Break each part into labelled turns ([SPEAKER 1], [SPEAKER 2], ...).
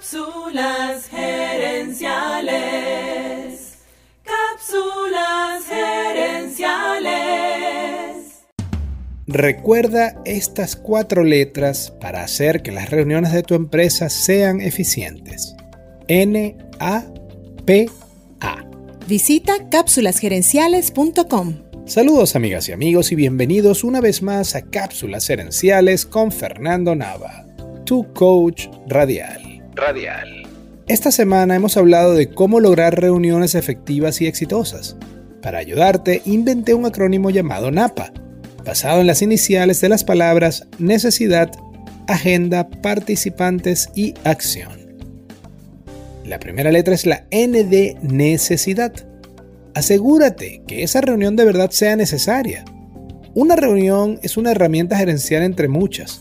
[SPEAKER 1] Cápsulas gerenciales. Cápsulas gerenciales.
[SPEAKER 2] Recuerda estas cuatro letras para hacer que las reuniones de tu empresa sean eficientes. N A P A.
[SPEAKER 3] Visita cápsulasgerenciales.com.
[SPEAKER 2] Saludos amigas y amigos y bienvenidos una vez más a Cápsulas Gerenciales con Fernando Nava, tu coach radial radial. Esta semana hemos hablado de cómo lograr reuniones efectivas y exitosas. Para ayudarte, inventé un acrónimo llamado NAPA, basado en las iniciales de las palabras necesidad, agenda, participantes y acción. La primera letra es la N de necesidad. Asegúrate que esa reunión de verdad sea necesaria. Una reunión es una herramienta gerencial entre muchas.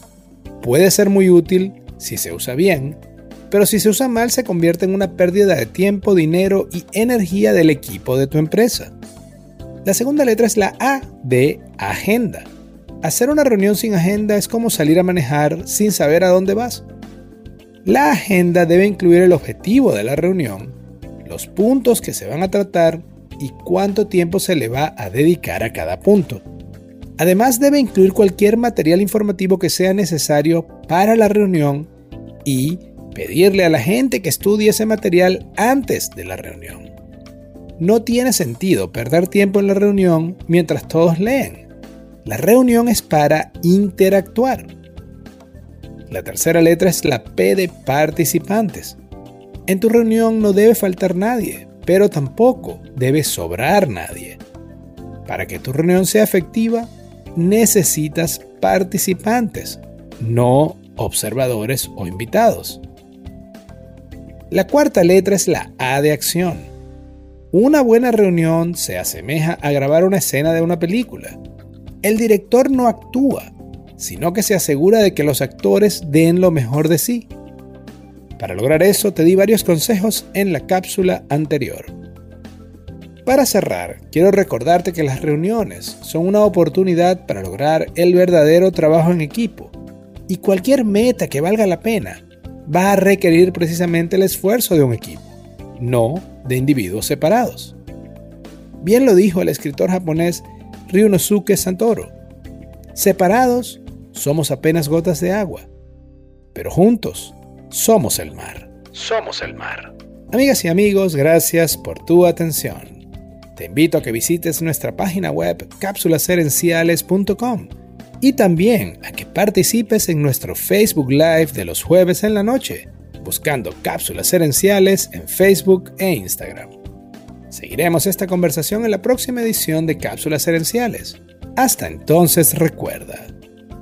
[SPEAKER 2] Puede ser muy útil si se usa bien, pero si se usa mal se convierte en una pérdida de tiempo, dinero y energía del equipo de tu empresa. La segunda letra es la A de agenda. Hacer una reunión sin agenda es como salir a manejar sin saber a dónde vas. La agenda debe incluir el objetivo de la reunión, los puntos que se van a tratar y cuánto tiempo se le va a dedicar a cada punto. Además debe incluir cualquier material informativo que sea necesario para la reunión y pedirle a la gente que estudie ese material antes de la reunión. No tiene sentido perder tiempo en la reunión mientras todos leen. La reunión es para interactuar. La tercera letra es la P de participantes. En tu reunión no debe faltar nadie, pero tampoco debe sobrar nadie. Para que tu reunión sea efectiva, necesitas participantes, no observadores o invitados. La cuarta letra es la A de acción. Una buena reunión se asemeja a grabar una escena de una película. El director no actúa, sino que se asegura de que los actores den lo mejor de sí. Para lograr eso te di varios consejos en la cápsula anterior. Para cerrar, quiero recordarte que las reuniones son una oportunidad para lograr el verdadero trabajo en equipo y cualquier meta que valga la pena va a requerir precisamente el esfuerzo de un equipo, no de individuos separados. Bien lo dijo el escritor japonés Ryunosuke Santoro. Separados somos apenas gotas de agua, pero juntos somos el mar. Somos el mar. Amigas y amigos, gracias por tu atención. Te invito a que visites nuestra página web cápsulaserenciales.com y también a que participes en nuestro Facebook Live de los jueves en la noche, buscando cápsulas herenciales en Facebook e Instagram. Seguiremos esta conversación en la próxima edición de Cápsulas Herenciales. Hasta entonces recuerda,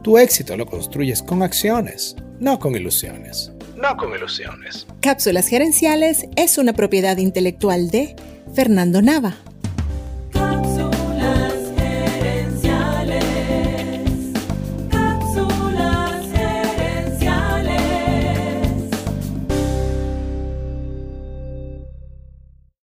[SPEAKER 2] tu éxito lo construyes con acciones, no con ilusiones. No con ilusiones.
[SPEAKER 3] Cápsulas Gerenciales es una propiedad intelectual de Fernando Nava.